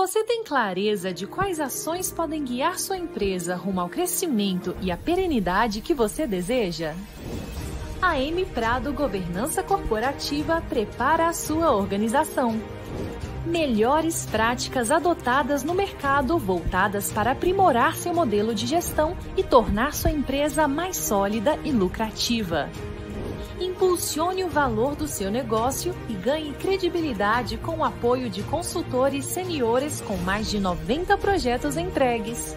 Você tem clareza de quais ações podem guiar sua empresa rumo ao crescimento e à perenidade que você deseja? A M Prado Governança Corporativa prepara a sua organização. Melhores práticas adotadas no mercado voltadas para aprimorar seu modelo de gestão e tornar sua empresa mais sólida e lucrativa. Impulsione o valor do seu negócio e ganhe credibilidade com o apoio de consultores seniores com mais de 90 projetos entregues.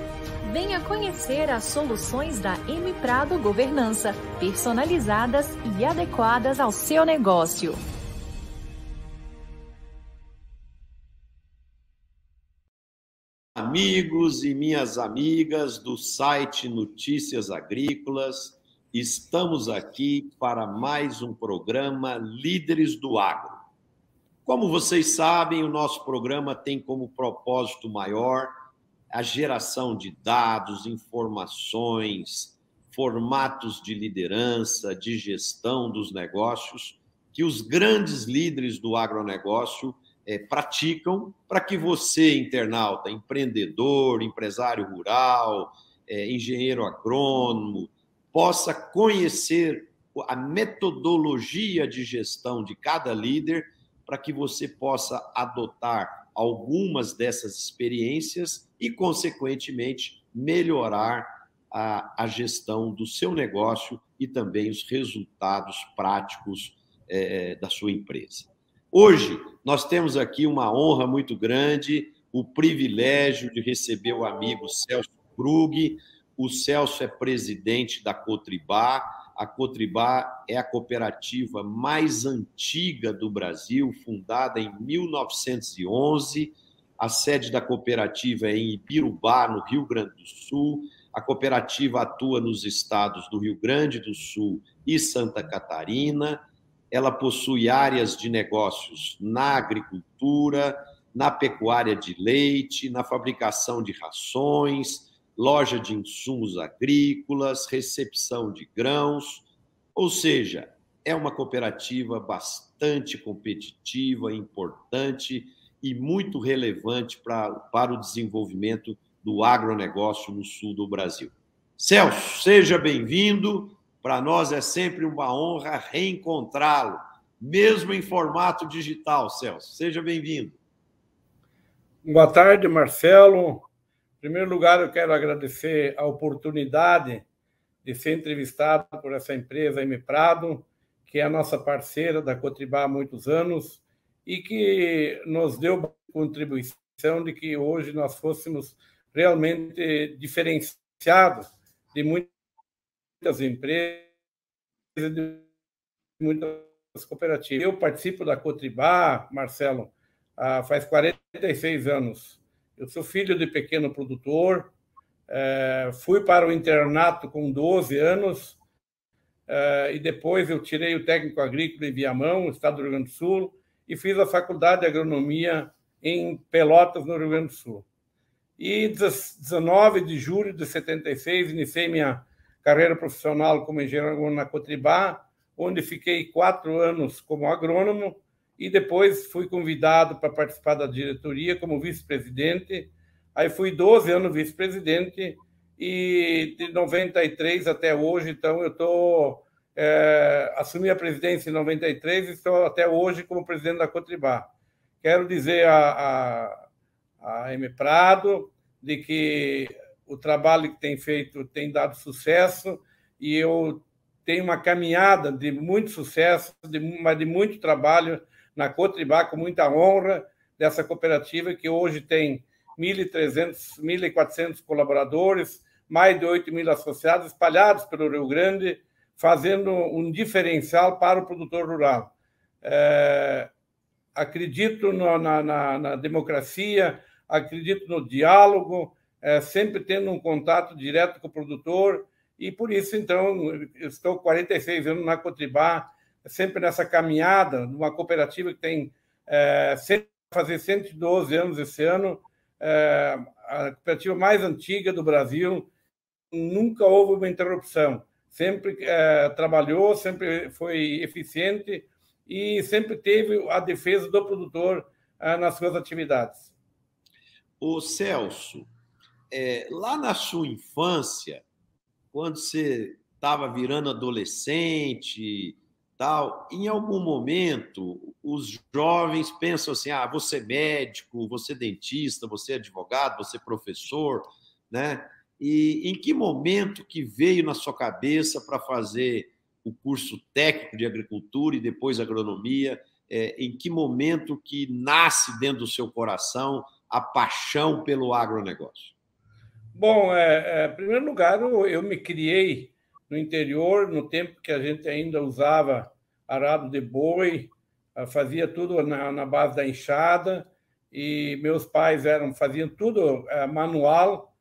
Venha conhecer as soluções da M Prado Governança, personalizadas e adequadas ao seu negócio. Amigos e minhas amigas do site Notícias Agrícolas, estamos aqui para mais um programa Líderes do Agro. Como vocês sabem, o nosso programa tem como propósito maior a geração de dados, informações, formatos de liderança, de gestão dos negócios, que os grandes líderes do agronegócio é, praticam para que você, internauta, empreendedor, empresário rural, é, engenheiro agrônomo, possa conhecer a metodologia de gestão de cada líder para que você possa adotar algumas dessas experiências e, consequentemente, melhorar a, a gestão do seu negócio e também os resultados práticos é, da sua empresa. Hoje, nós temos aqui uma honra muito grande, o privilégio de receber o amigo Celso Krug. O Celso é presidente da Cotribá. A Cotribá é a cooperativa mais antiga do Brasil, fundada em 1911 a sede da cooperativa é em Ibirubá, no Rio Grande do Sul. A cooperativa atua nos estados do Rio Grande do Sul e Santa Catarina. Ela possui áreas de negócios na agricultura, na pecuária de leite, na fabricação de rações, loja de insumos agrícolas, recepção de grãos. Ou seja, é uma cooperativa bastante competitiva, importante e muito relevante pra, para o desenvolvimento do agronegócio no sul do Brasil. Celso, seja bem-vindo. Para nós é sempre uma honra reencontrá-lo, mesmo em formato digital, Celso. Seja bem-vindo. Boa tarde, Marcelo. Primeiro lugar, eu quero agradecer a oportunidade de ser entrevistado por essa empresa M Prado, que é a nossa parceira da Cotribá há muitos anos e que nos deu contribuição de que hoje nós fôssemos realmente diferenciados de muitas empresas, de muitas cooperativas. Eu participo da Cotribá, Marcelo, faz 46 anos. Eu sou filho de pequeno produtor, é, fui para o internato com 12 anos, é, e depois eu tirei o técnico agrícola em Viamão, estado do Rio Grande do Sul, e fiz a faculdade de agronomia em Pelotas, no Rio Grande do Sul. E 19 de julho de 76 iniciei minha carreira profissional como engenheiro agrônomo na Cotribá, onde fiquei quatro anos como agrônomo e depois fui convidado para participar da diretoria como vice-presidente. Aí fui 12 anos vice-presidente e de 93 até hoje, então eu estou é, assumi a presidência em 93 e estou até hoje como presidente da Cotribá. Quero dizer a, a, a M. Prado de que o trabalho que tem feito tem dado sucesso e eu tenho uma caminhada de muito sucesso, de, mas de muito trabalho na Cotribá, com muita honra dessa cooperativa que hoje tem 1.300, 1.400 colaboradores, mais de 8 mil associados espalhados pelo Rio Grande, fazendo um diferencial para o produtor rural. É, acredito no, na, na, na, democracia, acredito no diálogo, é, sempre tendo um contato direto com o produtor e por isso, então, estou 46 anos na Cotribá, sempre nessa caminhada, numa cooperativa que tem é, fazer 112 anos esse ano, é, a cooperativa mais antiga do Brasil, nunca houve uma interrupção, sempre é, trabalhou, sempre foi eficiente e sempre teve a defesa do produtor é, nas suas atividades. O Celso, é, lá na sua infância, quando você estava virando adolescente, tal, em algum momento os jovens pensam assim: ah, você é médico, você é dentista, você é advogado, você professor, né? E em que momento que veio na sua cabeça para fazer o curso técnico de agricultura e depois agronomia? É, em que momento que nasce dentro do seu coração a paixão pelo agronegócio? Bom, é, é, em primeiro lugar, eu, eu, me criei no interior, no tempo que a gente ainda usava arado de boi, fazia tudo na, na base da enxada, e meus pais eram faziam tudo é, manual.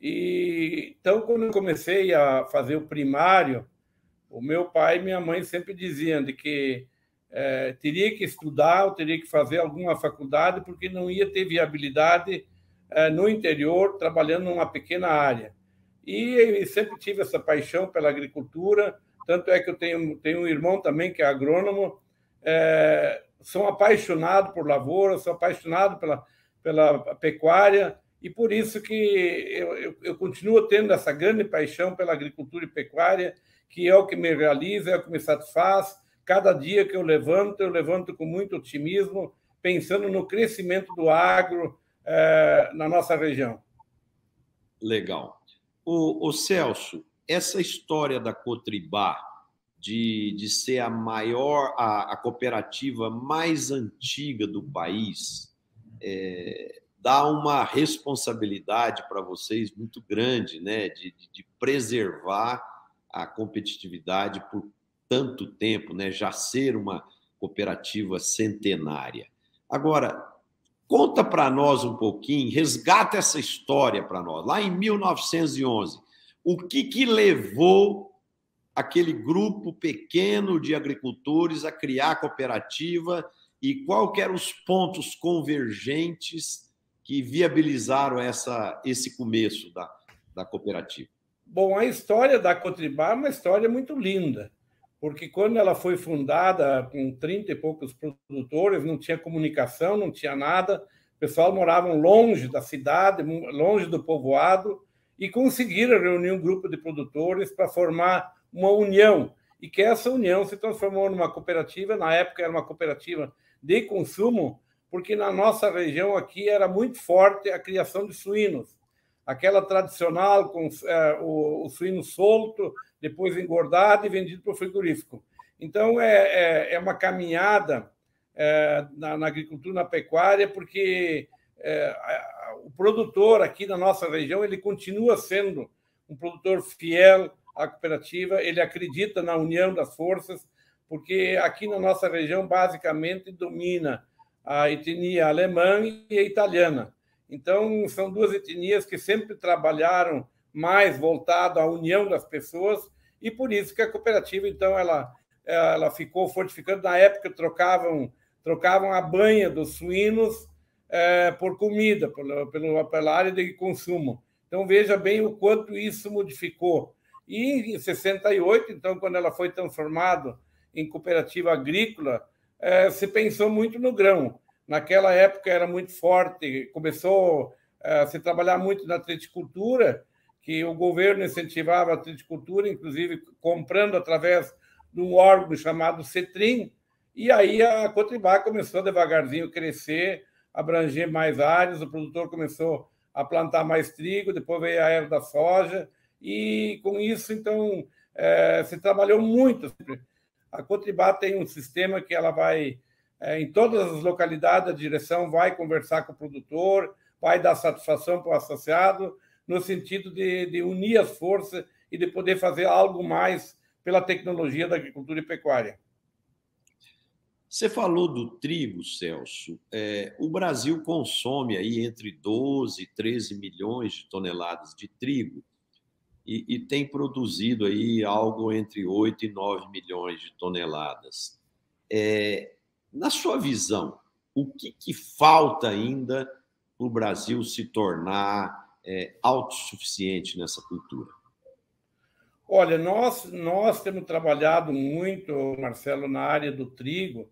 E então, quando eu comecei a fazer o primário, o meu pai e minha mãe sempre diziam de que é, teria que estudar, ou teria que fazer alguma faculdade, porque não ia ter viabilidade é, no interior, trabalhando numa pequena área. E sempre tive essa paixão pela agricultura, tanto é que eu tenho, tenho um irmão também que é agrônomo, é, sou apaixonado por lavoura, sou apaixonado pela, pela pecuária, e por isso que eu, eu, eu, continuo tendo essa grande paixão pela agricultura e pecuária, que é o que me realiza, é o que me satisfaz. Cada dia que eu levanto, eu levanto com muito otimismo, pensando no crescimento do agro, é, na nossa região. Legal. O, o, Celso, essa história da Cotribá, de, de ser a maior, a, a cooperativa mais antiga do país, é, dá uma responsabilidade para vocês muito grande, né? De, de, preservar a competitividade por tanto tempo, né? Já ser uma cooperativa centenária. Agora, Conta para nós um pouquinho, resgata essa história para nós. Lá em 1911, o que, que levou aquele grupo pequeno de agricultores a criar a cooperativa e qual eram os pontos convergentes que viabilizaram essa, esse começo da, da cooperativa? Bom, a história da Cotribá é uma história muito linda porque quando ela foi fundada com 30 e poucos produtores, não tinha comunicação, não tinha nada, o pessoal morava longe da cidade, longe do povoado, e conseguiram reunir um grupo de produtores para formar uma união, e que essa união se transformou numa cooperativa, na época era uma cooperativa de consumo, porque na nossa região aqui era muito forte a criação de suínos, aquela tradicional com é, o, o suíno solto, depois engordado e vendido para o frigorífico. Então, é, é, é uma caminhada é, na, na, agricultura, na pecuária, porque é, o produtor aqui na nossa região ele continua sendo um produtor fiel à cooperativa, ele acredita na união das forças, porque aqui na nossa região, basicamente, domina a etnia alemã e a italiana. Então, são duas etnias que sempre trabalharam mais voltado à união das pessoas e por isso que a cooperativa então ela ela ficou fortificando na época trocavam trocavam a banha dos suínos é, por comida pela, pela área de consumo. Então veja bem o quanto isso modificou. E em 68 então quando ela foi transformada em cooperativa agrícola é, se pensou muito no grão. Naquela época era muito forte começou é, a se trabalhar muito na triticultura que o governo incentivava a triticultura, inclusive comprando através de um órgão chamado CETRIM, e aí a Cotribá começou devagarzinho a crescer, abranger mais áreas, o produtor começou a plantar mais trigo, depois veio a era da soja, e com isso, então, é, se trabalhou muito. A Cotribá tem um sistema que ela vai, é, em todas as localidades, a direção vai conversar com o produtor, vai dar satisfação para o associado, no sentido de, de unir as forças e de poder fazer algo mais pela tecnologia da agricultura e pecuária. Você falou do trigo, Celso. É, o Brasil consome aí entre 12 e 13 milhões de toneladas de trigo. e, e tem produzido aí algo entre 8 e 9 milhões de toneladas. É, na sua visão, o que, que falta ainda para o Brasil se tornar é, autossuficiente nessa cultura? Olha, nós, nós temos trabalhado muito, Marcelo, na área do trigo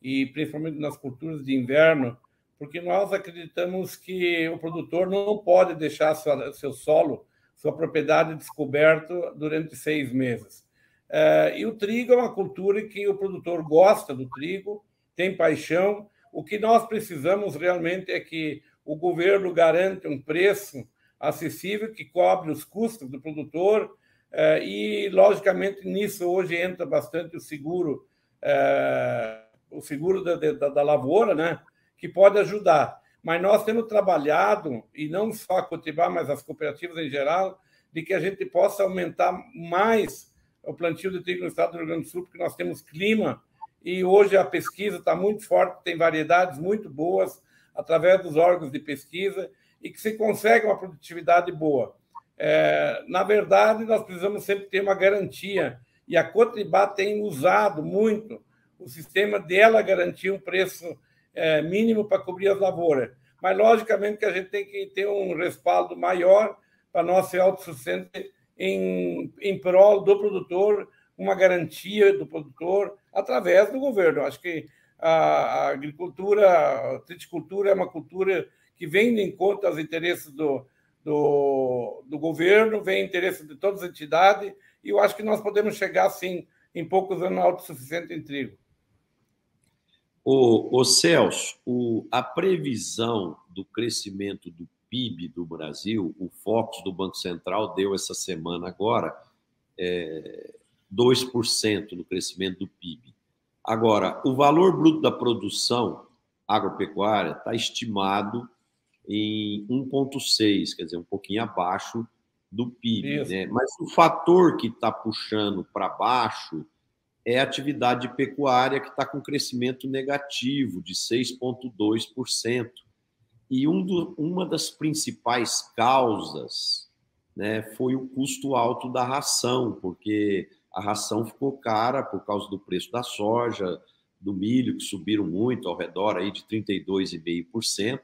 e principalmente nas culturas de inverno, porque nós acreditamos que o produtor não pode deixar sua, seu solo, sua propriedade descoberto durante seis meses. É, e o trigo é uma cultura que o produtor gosta do trigo, tem paixão. O que nós precisamos realmente é que o governo garanta um preço acessível que cobre os custos do produtor é, e, logicamente, nisso hoje entra bastante o seguro, é, o seguro da, da, da lavoura, né? que pode ajudar. Mas nós temos trabalhado, e não só a Cotibá, mas as cooperativas em geral, de que a gente possa aumentar mais o plantio de trigo no estado do Rio Grande do Sul, porque nós temos clima e hoje a pesquisa está muito forte, tem variedades muito boas através dos órgãos de pesquisa e que se consegue uma produtividade boa. É, na verdade, nós precisamos sempre ter uma garantia e a Cotribá tem usado muito o sistema dela garantir um preço é, mínimo para cobrir as lavouras. Mas, logicamente, que a gente tem que ter um respaldo maior para nós ser autossuficiente em, em prol do produtor, uma garantia do produtor através do governo. Acho que a, agricultura, a triticultura é uma cultura que vem de encontro aos interesses do, do, do governo, vem interesse de todas as entidades, e eu acho que nós podemos chegar, assim, em poucos anos, autossuficiente em trigo. O, o Celso, o, a previsão do crescimento do PIB do Brasil, o Fox do Banco Central deu essa semana agora é, 2% no crescimento do PIB. Agora, o valor bruto da produção agropecuária está estimado em 1,6, quer dizer, um pouquinho abaixo do PIB. Né? Mas o fator que está puxando para baixo é a atividade pecuária que está com crescimento negativo de 6,2%. E um do, uma das principais causas né, foi o custo alto da ração, porque a ração ficou cara por causa do preço da soja, do milho, que subiram muito, ao redor aí de 32,5%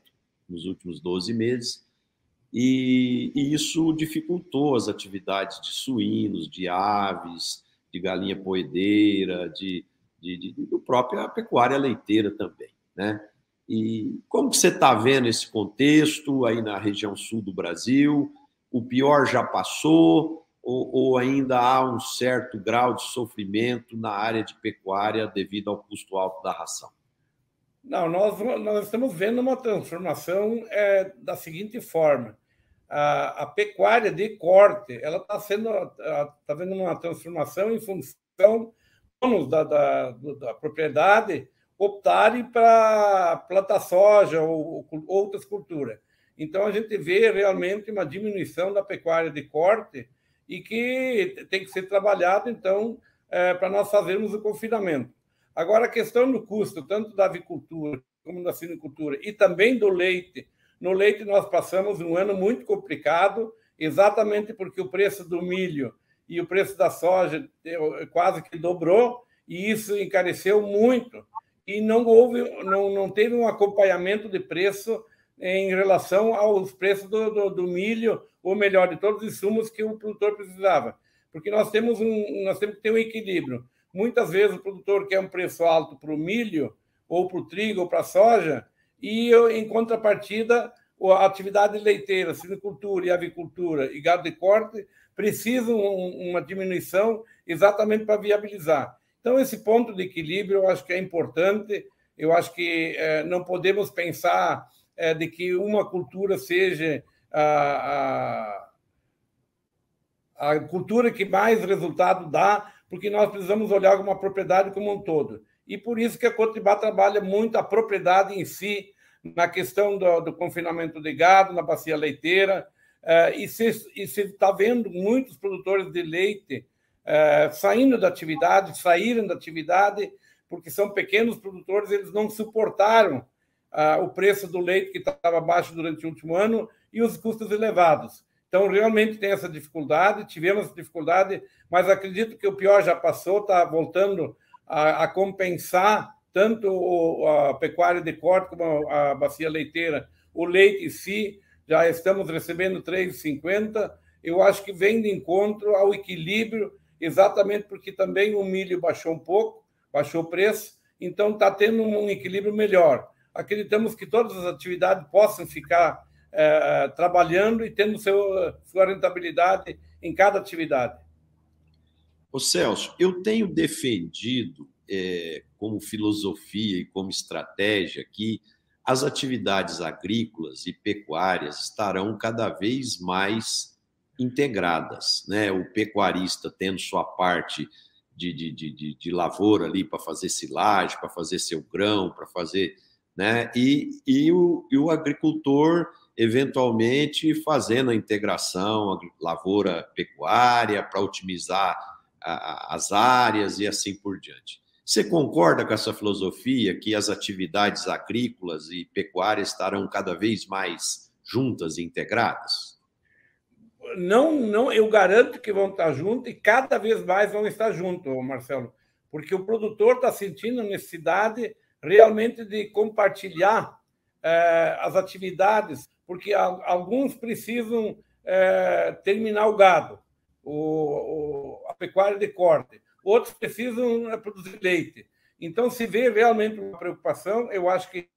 nos últimos 12 meses. E, e, isso dificultou as atividades de suínos, de aves, de galinha poedeira, de, de, de, do própria pecuária leiteira também, né? E como que você está vendo esse contexto aí na região sul do Brasil? O pior já passou ou, ou ainda há um certo grau de sofrimento na área de pecuária devido ao custo alto da ração? Não, nós, nós estamos vendo uma transformação é, da seguinte forma. A, a, pecuária de corte ela está sendo está vendo uma transformação em função da, da, da propriedade optarem para plantar soja ou, ou outras culturas. Então, a gente vê realmente uma diminuição da pecuária de corte e que tem que ser trabalhado, então, é, para nós fazermos o confinamento. Agora, a questão do custo, tanto da avicultura como da sinicultura e também do leite. No leite, nós passamos um ano muito complicado, exatamente porque o preço do milho e o preço da soja quase que dobrou, e isso encareceu muito e não houve, não, não teve um acompanhamento de preço em relação aos preços do, do, do, milho, ou melhor, de todos os insumos que o produtor precisava. Porque nós temos, um, nós temos que ter um equilíbrio. Muitas vezes o produtor quer um preço alto para o milho, ou para o trigo, ou para a soja, e em contrapartida, a atividade leiteira, sinicultura e avicultura e gado de corte precisam uma diminuição exatamente para viabilizar. Então, esse ponto de equilíbrio eu acho que é importante. Eu acho que é, não podemos pensar é, de que uma cultura seja a, a, a cultura que mais resultado dá, porque nós precisamos olhar uma propriedade como um todo. E por isso que a Cotibá trabalha muito a propriedade em si, na questão do, do confinamento de gado, na bacia leiteira, é, e se está vendo muitos produtores de leite é, saindo da atividade, saíram da atividade, porque são pequenos produtores, eles não suportaram uh, o preço do leite que estava baixo durante o último ano e os custos elevados. Então, realmente tem essa dificuldade, tivemos dificuldade, mas acredito que o pior já passou, está voltando a, a, compensar tanto a pecuária de corte como a bacia leiteira, o leite em si, já estamos recebendo 3,50. Eu acho que vem de encontro ao equilíbrio, exatamente porque também o milho baixou um pouco, baixou o preço, então está tendo um equilíbrio melhor. Acreditamos que todas as atividades possam ficar é, trabalhando e tendo seu, sua rentabilidade em cada atividade. Ô Celso, eu tenho defendido é, como filosofia e como estratégia que as atividades agrícolas e pecuárias estarão cada vez mais integradas, né? O pecuarista tendo sua parte de, de, de, de lavoura ali para fazer silagem, para fazer seu grão, para fazer, né? E, e, o, e o agricultor eventualmente fazendo a integração lavoura-pecuária para otimizar as áreas e assim por diante. Você concorda com essa filosofia que as atividades agrícolas e pecuárias estarão cada vez mais juntas e integradas? Não, não, eu garanto que vão estar juntos e cada vez mais vão estar juntos, Marcelo, porque o produtor está sentindo necessidade realmente de compartilhar eh, as atividades porque alguns precisam é, terminar o gado, o, o, a pecuária de corte, outros precisam é, produzir leite. Então, se vê realmente uma preocupação, eu acho que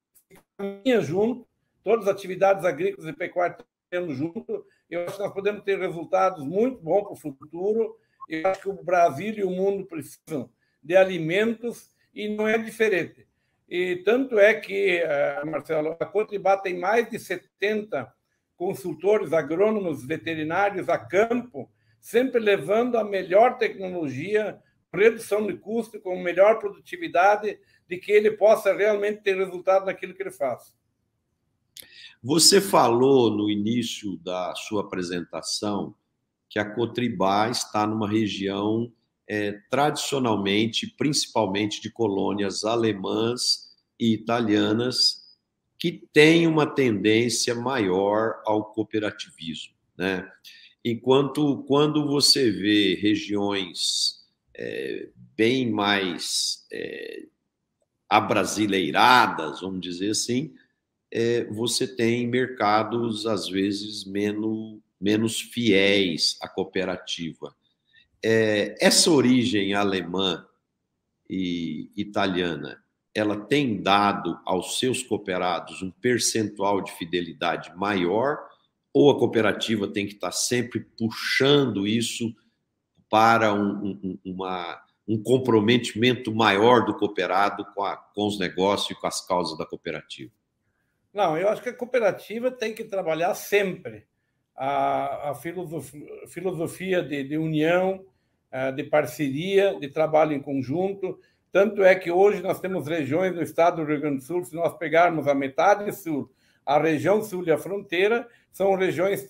caminha junto, todas as atividades agrícolas e pecuárias tendo junto, eu acho que nós podemos ter resultados muito bons para o futuro. Eu acho que o Brasil e o mundo precisam de alimentos e não é diferente. E tanto é que, eh, Marcelo, a Cotribá tem mais de 70 consultores agrônomos veterinários a campo, sempre levando a melhor tecnologia, redução de custo, com melhor produtividade, de que ele possa realmente ter resultado naquilo que ele faz. Você falou no início da sua apresentação que a Cotribá está numa região é, tradicionalmente, principalmente de colônias alemãs e italianas, que têm uma tendência maior ao cooperativismo. Né? Enquanto quando você vê regiões é, bem mais é, abrasileiradas, vamos dizer assim, é, você tem mercados, às vezes, menos, menos fiéis à cooperativa. É, essa origem alemã e italiana, ela tem dado aos seus cooperados um percentual de fidelidade maior ou a cooperativa tem que estar sempre puxando isso para um, um, uma, um comprometimento maior do cooperado com, a, com os negócios e com as causas da cooperativa? Não, eu acho que a cooperativa tem que trabalhar sempre a, a filosofia, filosofia de, de união, eh, de parceria, de trabalho em conjunto. Tanto é que hoje nós temos regiões no estado do Rio Grande do Sul, se nós pegarmos a metade sul, a região sul e a fronteira, são regiões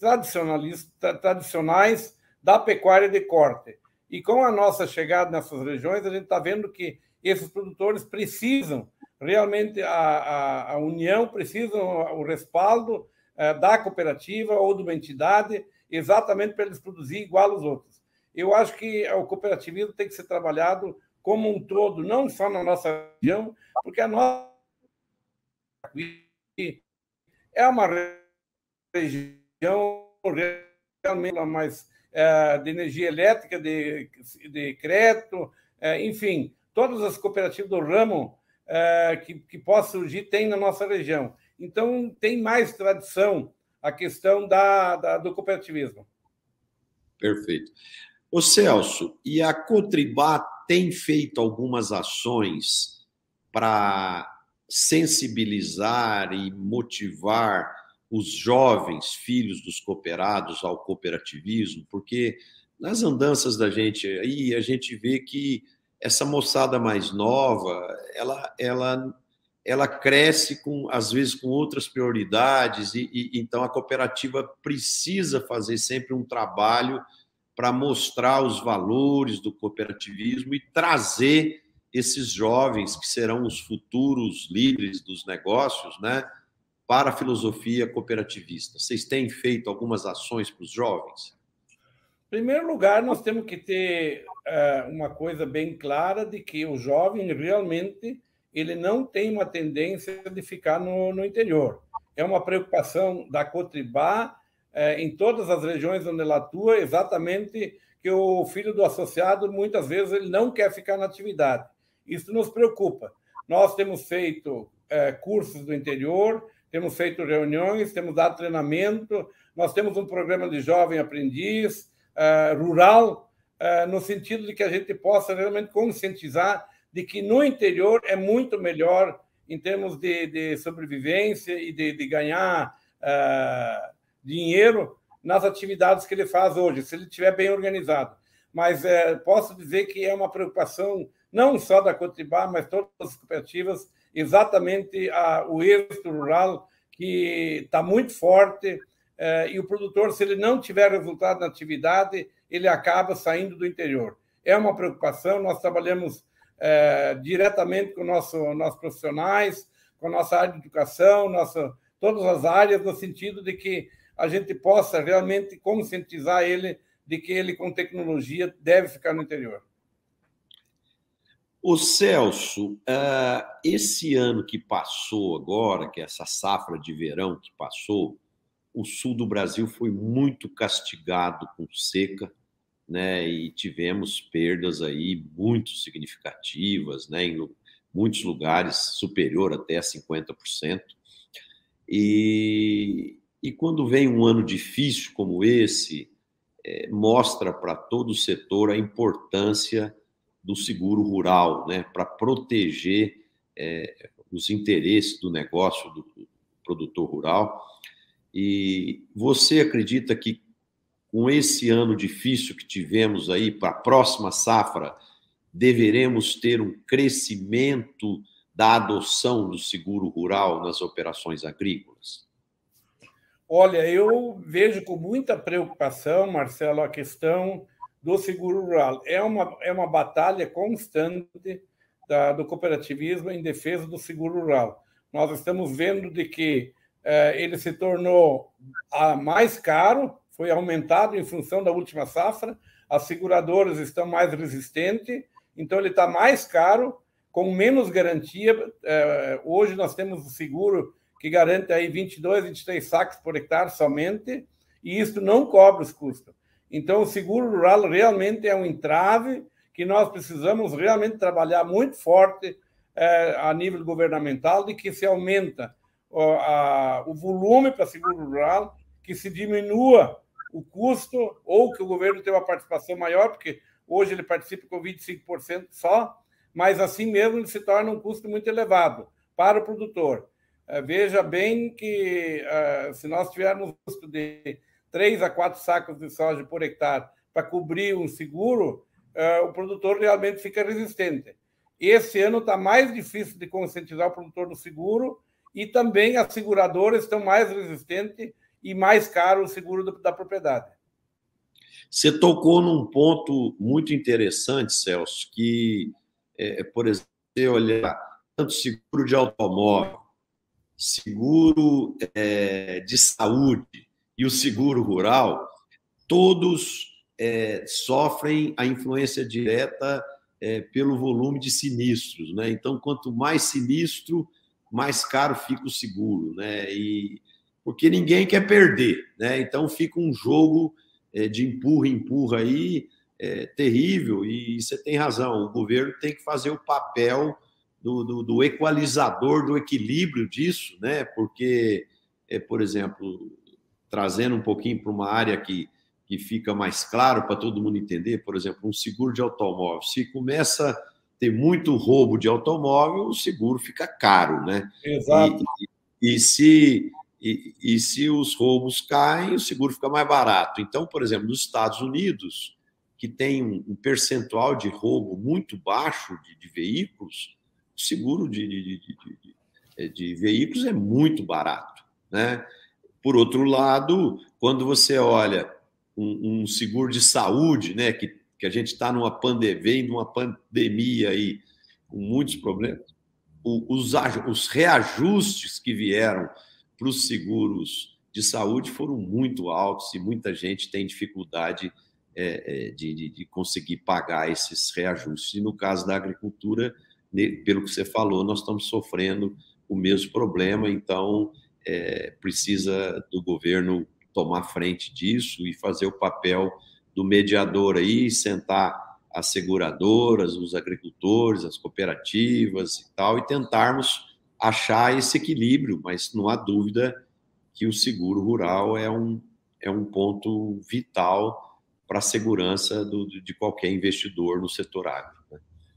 tradicionais da pecuária de corte. E com a nossa chegada nessas regiões, a gente está vendo que esses produtores precisam realmente a, a, a união, precisam o respaldo é, da cooperativa ou de uma entidade, exatamente para eles produzir igual aos outros. Eu acho que o cooperativismo tem que ser trabalhado como um todo, não só na nossa região, porque a nossa é uma região realmente mais é, de energia elétrica, de, de crédito, é, enfim, todas as cooperativas do ramo é, que, que surgir tem na nossa região. Então, tem mais tradição a questão da, da do cooperativismo. Perfeito. Ô Celso, e a Cotribá tem feito algumas ações para sensibilizar e motivar os jovens filhos dos cooperados ao cooperativismo, porque nas andanças da gente aí a gente vê que essa moçada mais nova, ela, ela ela cresce com às vezes com outras prioridades e, e então a cooperativa precisa fazer sempre um trabalho para mostrar os valores do cooperativismo e trazer esses jovens que serão os futuros líderes dos negócios, né, para a filosofia cooperativista? Vocês têm feito algumas ações para os jovens? Em primeiro lugar, nós temos que ter uh, uma coisa bem clara de que o jovem realmente ele não tem uma tendência de ficar no, no interior. É uma preocupação da Cotribá uh, em todas as regiões onde ela atua, exatamente que o filho do associado muitas vezes ele não quer ficar na atividade. Isso nos preocupa. Nós temos feito uh, cursos do interior, temos feito reuniões, temos dado treinamento, nós temos um programa de jovem aprendiz uh, rural, uh, no sentido de que a gente possa realmente conscientizar de que no interior é muito melhor em termos de, de sobrevivência e de, de ganhar dinheiro nas atividades que ele faz hoje, se ele estiver bem organizado. Mas posso dizer que é uma preocupação não só da Cotibá, mas todas as cooperativas exatamente a, o êxito rural, que está muito forte, eh, e o produtor, se ele não tiver resultado na atividade, ele acaba saindo do interior. É uma preocupação, nós trabalhamos eh, diretamente com nosso, nossos profissionais, com a nossa área de educação, nossa, todas as áreas, no sentido de que a gente possa realmente conscientizar ele de que ele, com tecnologia, deve ficar no interior. O Celso, uh, esse ano que passou agora, que é essa safra de verão que passou, o sul do Brasil foi muito castigado com seca, né? E tivemos perdas aí muito significativas, né? Em muitos lugares superior até a 50%. E, e quando vem um ano difícil como esse, é, mostra para todo o setor a importância do seguro rural, né, para proteger é, os interesses do negócio do produtor rural. E você acredita que com esse ano difícil que tivemos aí para a próxima safra, deveremos ter um crescimento da adoção do seguro rural nas operações agrícolas? Olha, eu vejo com muita preocupação, Marcelo, a questão do seguro rural. É uma, é uma batalha constante da, do cooperativismo em defesa do seguro rural. Nós estamos vendo de que eh, ele se tornou a, mais caro, foi aumentado em função da última safra, as seguradoras estão mais resistentes, então ele está mais caro, com menos garantia. Eh, hoje nós temos o seguro que garante aí 22, 23 sacos por hectare somente, e isso não cobre os custos. Então, o seguro rural realmente é um entrave que nós precisamos realmente trabalhar muito forte é, a nível governamental, de que se aumenta o, a, o volume para seguro rural, que se diminua o custo, ou que o governo tenha uma participação maior, porque hoje ele participa com 25% só, mas assim mesmo ele se torna um custo muito elevado para o produtor. É, veja bem que é, se nós tivermos custo de três a quatro sacos de soja por hectare para cobrir um seguro, uh, o produtor realmente fica resistente. Esse ano está mais difícil de conscientizar o produtor do seguro e também as seguradoras estão mais resistentes e mais caro o seguro da propriedade. Você tocou num ponto muito interessante, Celso, que, é, por exemplo, olhar tanto seguro de automóvel, seguro é, de saúde, e o seguro rural, todos é, sofrem a influência direta é, pelo volume de sinistros. Né? Então, quanto mais sinistro, mais caro fica o seguro. Né? E, porque ninguém quer perder. Né? Então, fica um jogo é, de empurra-empurra aí é, terrível. E você tem razão, o governo tem que fazer o papel do, do, do equalizador, do equilíbrio disso, né? porque, é, por exemplo, trazendo um pouquinho para uma área que, que fica mais claro para todo mundo entender, por exemplo, um seguro de automóvel. Se começa a ter muito roubo de automóvel, o seguro fica caro, né? Exato. E, e se, e, e, se os roubos caem, o seguro fica mais barato. Então, por exemplo, nos Estados Unidos, que tem um, percentual de roubo muito baixo de, de veículos, o seguro de, de, de, veículos é muito barato, né? Por outro lado, quando você olha um, um seguro de saúde, né, que, que a gente está numa pandemia, numa pandemia aí, com muitos problemas, os, os reajustes que vieram para os seguros de saúde foram muito altos e muita gente tem dificuldade é, é de, de, de, conseguir pagar esses reajustes. E no caso da agricultura, pelo que você falou, nós estamos sofrendo o mesmo problema, então é, precisa do governo tomar frente disso e fazer o papel do mediador aí, sentar as seguradoras, os agricultores, as cooperativas e tal, e tentarmos achar esse equilíbrio, mas não há dúvida que o seguro rural é um, é um ponto vital para a segurança do, de qualquer investidor no setor agro.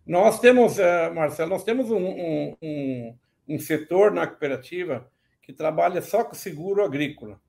Nós temos, eh, Marcelo, nós temos um, um, um, um, setor na cooperativa que trabalha só com seguro agrícola.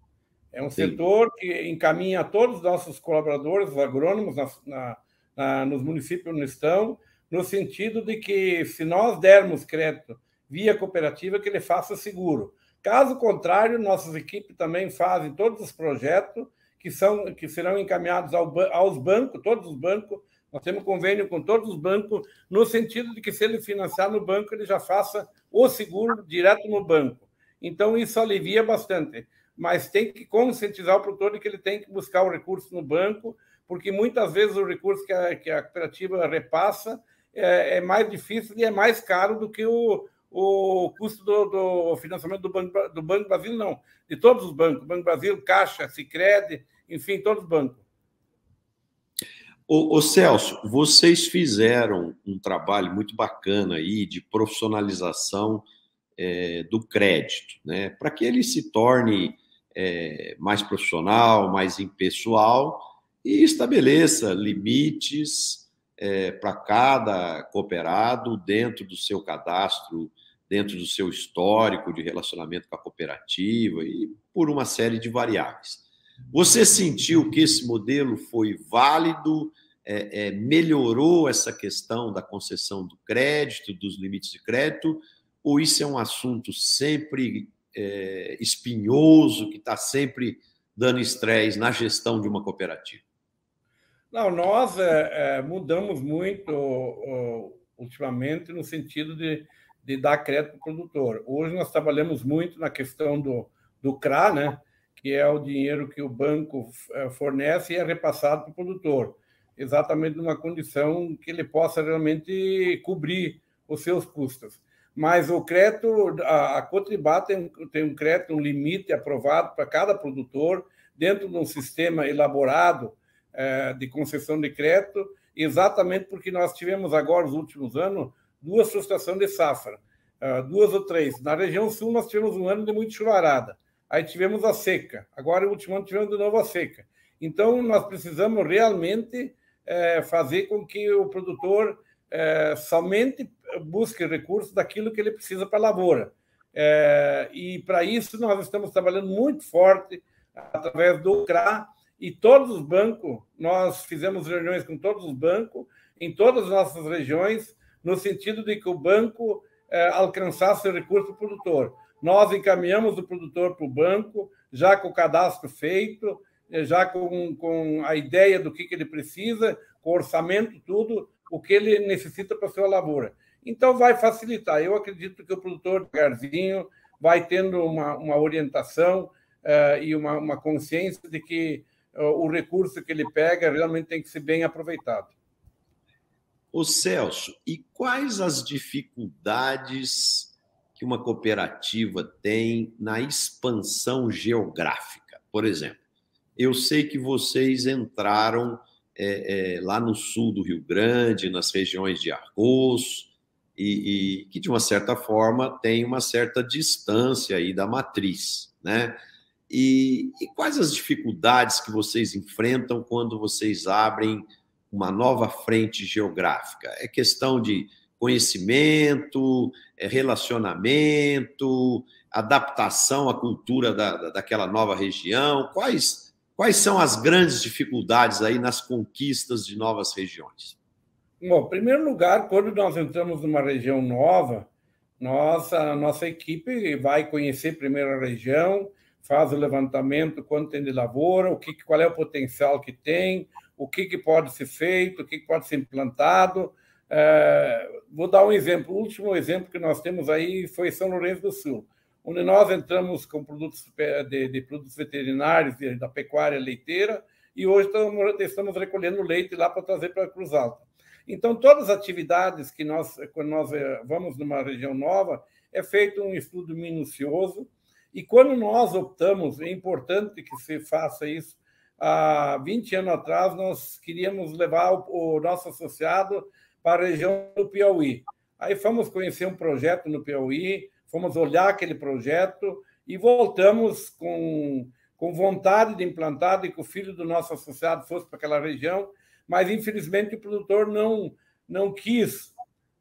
É um Sim. setor que encaminha todos os nossos colaboradores, os agrônomos, na, na, na, nos municípios onde estão, no sentido de que, se nós dermos crédito via cooperativa, que ele faça seguro. Caso contrário, nossas equipes também fazem todos os projetos que, são, que serão encaminhados ao, aos bancos, todos os bancos. Nós temos convênio com todos os bancos, no sentido de que, se ele financiar no banco, ele já faça o seguro direto no banco. Então, isso alivia bastante. Mas tem que conscientizar o produtor de que ele tem que buscar o recurso no banco, porque muitas vezes o recurso que a, que a cooperativa repassa é, é mais difícil e é mais caro do que o, o custo do, do financiamento do Banco, do Banco Brasil, não, de todos os bancos, Banco Brasil, Caixa, Sicredi, enfim, todos os bancos. O, o, Celso, vocês fizeram um trabalho muito bacana aí de profissionalização é, do crédito, né? Para que ele se torne é, mais profissional, mais impessoal e estabeleça limites é, para cada cooperado dentro do seu cadastro dentro do seu histórico de relacionamento com a cooperativa e por uma série de variáveis. Você sentiu que esse modelo foi válido, é, é, melhorou essa questão da concessão do crédito, dos limites de crédito, ou isso é um assunto sempre é, espinhoso, que está sempre dando estresse na gestão de uma cooperativa? Não, nós é, é, mudamos muito ultimamente no sentido de de dar crédito para o produtor. Hoje nós trabalhamos muito na questão do, do CRA, né? Que é o dinheiro que o banco eh, fornece e é repassado para o produtor, exatamente numa condição que ele possa realmente cobrir os seus custos. Mas o crédito, a, Cotribá tem, tem um crédito, um limite aprovado para cada produtor, dentro de um sistema elaborado é, de concessão de crédito, exatamente porque nós tivemos agora, nos últimos anos, duas frustrações de safra, ah, duas ou três. Na região sul, nós tivemos um ano de muito chuvarada. Aí tivemos a seca. Agora, no último ano, tivemos de novo a seca. Então, nós precisamos realmente é, fazer com que o produtor é, somente busque recursos daquilo que ele precisa para a lavoura. É, e para isso, nós estamos trabalhando muito forte através do CRA e todos os bancos. Nós fizemos reuniões com todos os bancos em todas as nossas regiões no sentido de que o banco alcançasse o recurso produtor. Nós encaminhamos o produtor para o banco, já com o cadastro feito, é, já com, com a ideia do que, que ele precisa, com o orçamento, tudo, o que ele necessita para a sua lavoura. Então, vai facilitar. Eu acredito que o produtor Garzinho vai tendo uma, uma orientação uh, e uma, uma consciência de que uh, o recurso que ele pega realmente tem que ser bem aproveitado. Ô Celso, e quais as dificuldades que uma cooperativa tem na expansão geográfica? Por exemplo, eu sei que vocês entraram é, é, lá no sul do Rio Grande, nas regiões de Arcos, e, e, que de uma certa forma tem uma certa distância aí da matriz, né? E, e quais as dificuldades que vocês enfrentam quando vocês abrem uma nova frente geográfica? É questão de conhecimento, é relacionamento, adaptação à cultura da, daquela nova região? Quais, quais são as grandes dificuldades aí nas conquistas de novas regiões? Bom, em primeiro lugar, quando nós entramos numa região nova, nossa, nossa equipe vai conhecer primeiro a região, faz o levantamento, quanto tem de lavoura, o que, qual é o potencial que tem, o que, que pode ser feito, o que, que pode ser implantado. Vou dar um exemplo. O último exemplo que nós temos aí foi São Lourenço do Sul. onde nós entramos com produtos de, de produtos veterinários da pecuária leiteira e hoje estamos, estamos recolhendo leite lá para trazer para a Cruz Alta. Então, todas as atividades que nós, quando nós eh, vamos numa região nova, é feito um estudo minucioso. E quando nós optamos, é importante que se faça isso. Há 20 anos atrás, nós queríamos levar o, o nosso associado para a região do Piauí. Aí fomos conhecer um projeto no Piauí, fomos olhar aquele projeto e voltamos com, com vontade de implantar e que o filho do nosso associado fosse para aquela região mas infelizmente o produtor não, não quis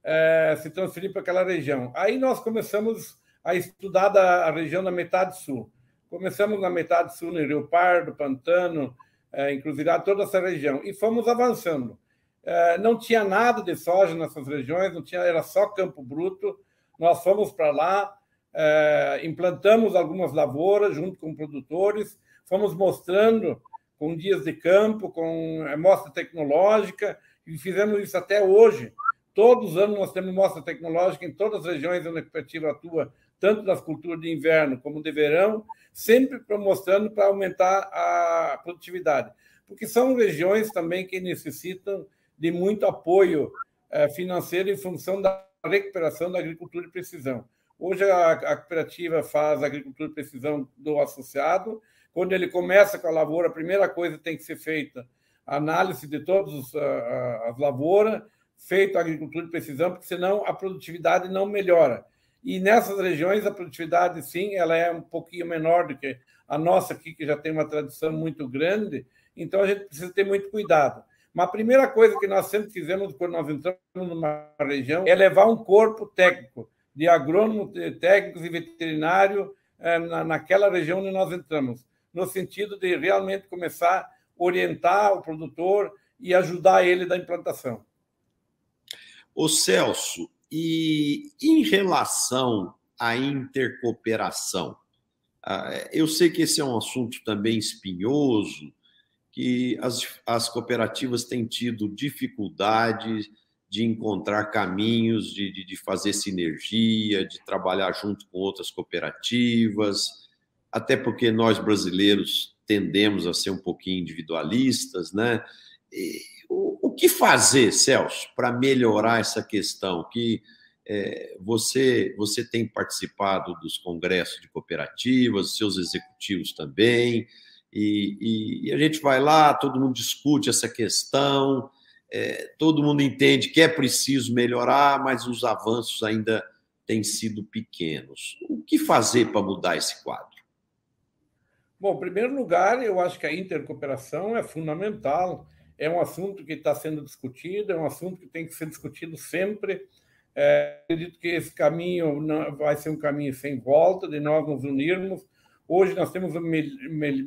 é, se transferir para aquela região. Aí nós começamos a estudar da, a região da metade sul. Começamos na metade sul, no Rio Pardo, Pantano, é, Encruzilhada, toda essa região, e fomos avançando. É, não tinha nada de soja nessas regiões, não tinha, era só campo bruto. Nós fomos para lá, é, implantamos algumas lavouras junto com produtores, fomos mostrando com dias de campo, com mostra tecnológica, e fizemos isso até hoje. Todos os anos nós temos mostra tecnológica em todas as regiões onde a cooperativa atua, tanto nas culturas de inverno como de verão, sempre mostrando para aumentar a produtividade. Porque são regiões também que necessitam de muito apoio eh, financeiro em função da recuperação da agricultura de precisão. Hoje a, cooperativa faz agricultura de precisão do associado quando ele começa com a lavoura, a primeira coisa que tem que ser feita análise de todas as lavouras, feito a agricultura de precisão, porque senão a produtividade não melhora. E nessas regiões a produtividade, sim, ela é um pouquinho menor do que a nossa aqui, que já tem uma tradição muito grande, então a gente precisa ter muito cuidado. Mas a primeira coisa que nós sempre fizemos quando nós entramos numa região é levar um corpo técnico, de agrônomos, técnicos e veterinário eh, naquela região onde nós entramos no sentido de realmente começar a orientar o produtor e ajudar ele da implantação. O Celso, e em relação à intercooperação, ah, eu sei que esse é um assunto também espinhoso, que as, as cooperativas têm tido dificuldade de encontrar caminhos de, de, de fazer sinergia, de trabalhar junto com outras cooperativas até porque nós brasileiros tendemos a ser um pouquinho individualistas, né? E, o, o, que fazer, Celso, para melhorar essa questão? Que é, você você tem participado dos congressos de cooperativas, seus executivos também, e, e, e a gente vai lá, todo mundo discute essa questão, é, todo mundo entende que é preciso melhorar, mas os avanços ainda têm sido pequenos. O que fazer para mudar esse quadro? Bom, em primeiro lugar, eu acho que a intercooperação é fundamental, é um assunto que está sendo discutido, é um assunto que tem que ser discutido sempre. É, acredito que esse caminho não, vai ser um caminho sem volta, de nós nos unirmos. Hoje nós temos o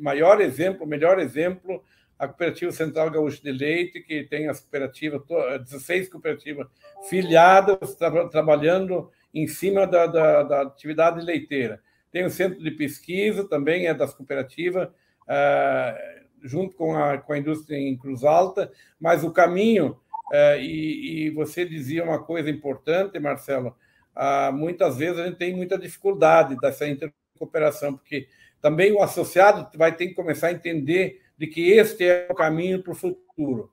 maior exemplo, o melhor exemplo, a Cooperativa Central Gaúcha de Leite, que tem as cooperativas, 16 cooperativas filiadas, tra, trabalhando em cima da, da, da atividade leiteira. Tem o centro de pesquisa, também é das cooperativas, uh, junto com a, com a indústria em Cruz Alta, mas o caminho, uh, e, e, você dizia uma coisa importante, Marcelo, uh, muitas vezes a gente tem muita dificuldade dessa intercooperação, porque também o associado vai ter que começar a entender de que este é o caminho para o futuro.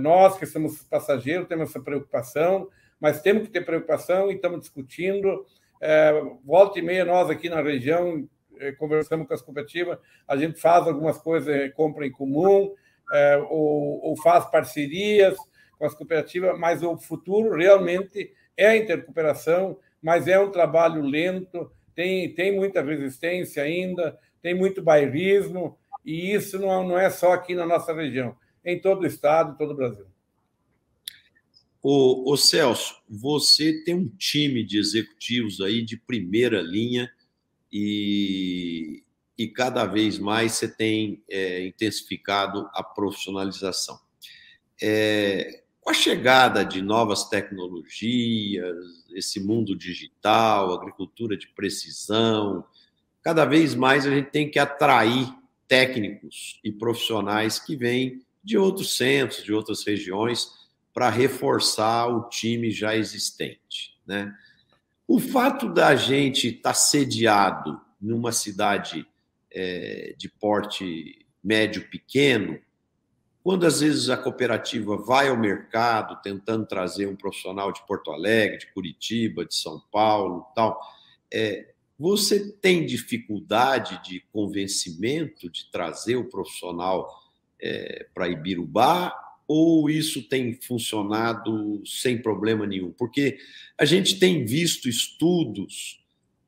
Nós que somos passageiros temos essa preocupação, mas temos que ter preocupação e estamos discutindo é, volta e meia, nós aqui na região, é, conversamos com as cooperativas, a gente faz algumas coisas, é, compra em comum, é, ou, faz parcerias com as cooperativas, mas o futuro realmente é a intercooperação, mas é um trabalho lento, tem, tem muita resistência ainda, tem muito bairrismo, e isso não, não é só aqui na nossa região, em todo o estado, todo o Brasil. O, Celso, você tem um time de executivos aí de primeira linha e, e cada vez mais você tem é, intensificado a profissionalização. É, com a chegada de novas tecnologias, esse mundo digital, agricultura de precisão, cada vez mais a gente tem que atrair técnicos e profissionais que vêm de outros centros, de outras regiões para reforçar o time já existente. Né? O fato da gente estar tá sediado numa cidade é, de porte médio pequeno, quando às vezes a cooperativa vai ao mercado tentando trazer um profissional de Porto Alegre, de Curitiba, de São Paulo, tal, é, você tem dificuldade de convencimento de trazer o profissional é, para Ibirubá ou isso tem funcionado sem problema nenhum? Porque a gente tem visto estudos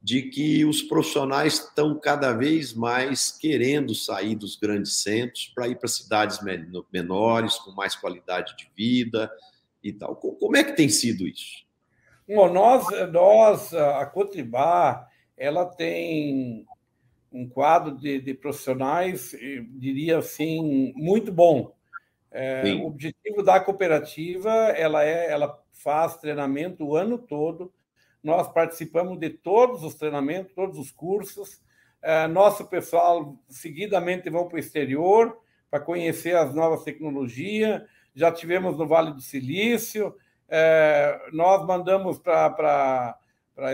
de que os profissionais estão cada vez mais querendo sair dos grandes centros para ir para cidades menores, com mais qualidade de vida e tal. Como é que tem sido isso? Bom, nós, nós a Cotribá, ela tem um quadro de, de profissionais, diria assim, muito bom. É, o objetivo da cooperativa, ela é, ela faz treinamento o ano todo. Nós participamos de todos os treinamentos, todos os cursos. É, nosso pessoal seguidamente vão para o exterior para conhecer as novas tecnologias. Já tivemos no Vale do Silício. É, nós mandamos para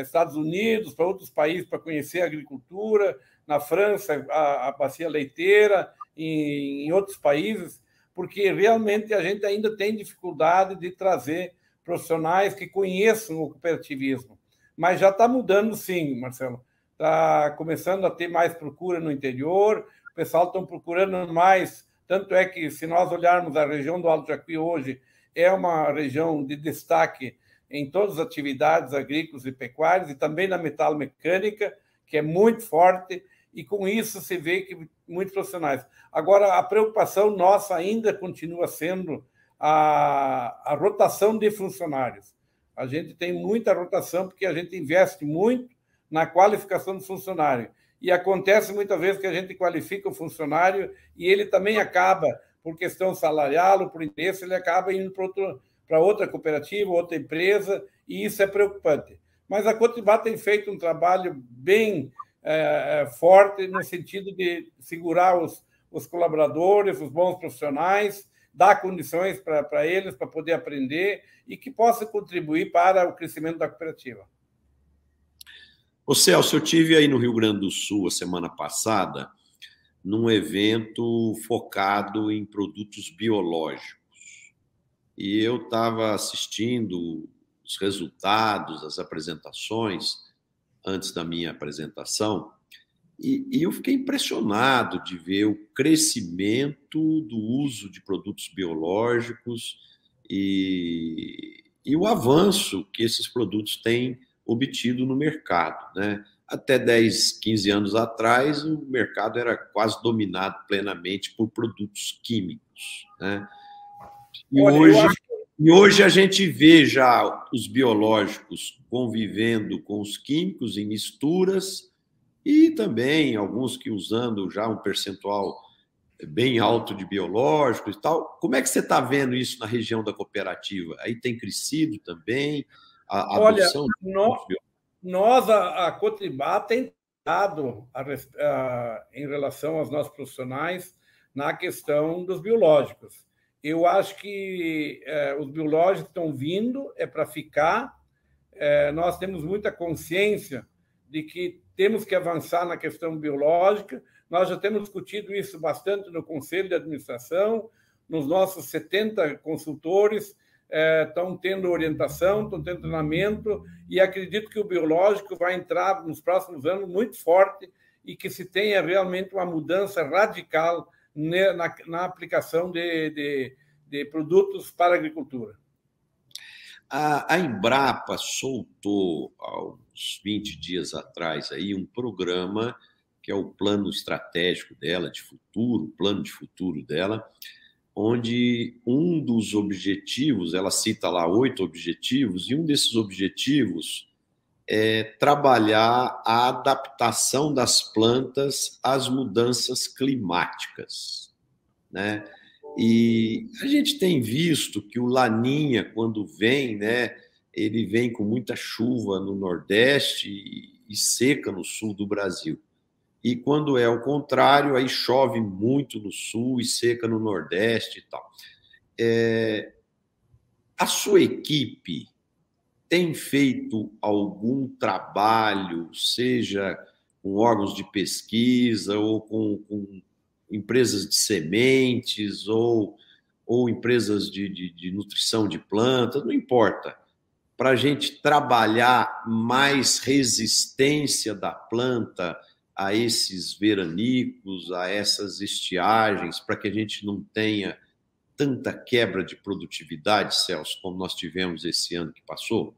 Estados Unidos, para outros países para conhecer a agricultura. Na França, a, a bacia leiteira, em, em outros países porque realmente a gente ainda tem dificuldade de trazer profissionais que conheçam o cooperativismo. Mas já está mudando, sim, Marcelo. Está começando a ter mais procura no interior, o pessoal está procurando mais. Tanto é que, se nós olharmos a região do Alto Jacuí hoje, é uma região de destaque em todas as atividades agrícolas e pecuárias, e também na metalomecânica, que é muito forte, e com isso se vê que muitos profissionais. Agora, a preocupação nossa ainda continua sendo a, a rotação de funcionários. A gente tem muita rotação porque a gente investe muito na qualificação do funcionário. E acontece muitas vezes que a gente qualifica o funcionário e ele também acaba, por questão salarial ou por interesse, ele acaba indo para, outro, para outra cooperativa, outra empresa, e isso é preocupante. Mas a Cotibá tem feito um trabalho bem é, é, forte no sentido de segurar os, os colaboradores, os bons profissionais, dar condições para eles para poder aprender e que possa contribuir para o crescimento da cooperativa. Ô Celso, eu tive aí no Rio Grande do Sul a semana passada num evento focado em produtos biológicos. E eu estava assistindo os resultados, as apresentações, antes da minha apresentação, e, e, eu fiquei impressionado de ver o crescimento do uso de produtos biológicos e, e o avanço que esses produtos têm obtido no mercado. Né? Até 10, 15 anos atrás, o mercado era quase dominado plenamente por produtos químicos. Né? E Olha, hoje, acho... E hoje a gente vê já os biológicos convivendo com os químicos em misturas e também alguns que usando já um percentual bem alto de biológicos e tal. Como é que você está vendo isso na região da cooperativa? Aí tem crescido também a, a Olha, adoção nós, nós, a, a Cotribá, tem dado a, a, em relação aos nossos profissionais na questão dos biológicos. Eu acho que é, os biológicos estão vindo, é para ficar. É, nós temos muita consciência de que temos que avançar na questão biológica. Nós já temos discutido isso bastante no Conselho de Administração, nos nossos 70 consultores estão tendo orientação, estão tendo treinamento, e acredito que o biológico vai entrar nos próximos anos muito forte e que se tenha realmente uma mudança radical na, na aplicação de, de, de, produtos para a agricultura. A, Embrapa soltou, uns 20 dias atrás, aí, um programa que é o plano estratégico dela, de futuro, plano de futuro dela, onde um dos objetivos, ela cita lá oito objetivos, e um desses objetivos é, trabalhar a adaptação das plantas às mudanças climáticas, né? E a gente tem visto que o Laninha, quando vem, né, ele vem com muita chuva no Nordeste e seca no sul do Brasil. E quando é o contrário, aí chove muito no sul e seca no Nordeste e tal. É, a sua equipe tem feito algum trabalho, seja com órgãos de pesquisa ou com, com empresas de sementes ou, ou empresas de, de, de nutrição de plantas, não importa, para a gente trabalhar mais resistência da planta a esses veranicos, a essas estiagens, para que a gente não tenha tanta quebra de produtividade, Celso, como nós tivemos esse ano que passou?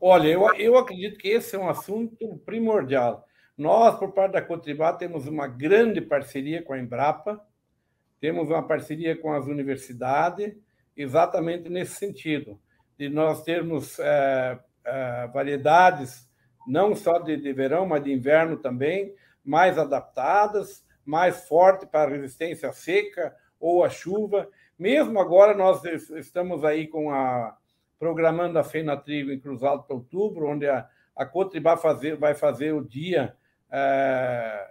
Olha, eu, eu acredito que esse é um assunto primordial. Nós, por parte da Cotribá, temos uma grande parceria com a Embrapa, temos uma parceria com as universidades, exatamente nesse sentido, de nós termos é, é, variedades, não só de, de verão, mas de inverno também, mais adaptadas, mais fortes para resistência à seca ou à chuva. Mesmo agora, nós estamos aí com a programando a Feina Trigo em Cruzado para outubro, onde a, a Cotribá fazer, vai fazer o dia é,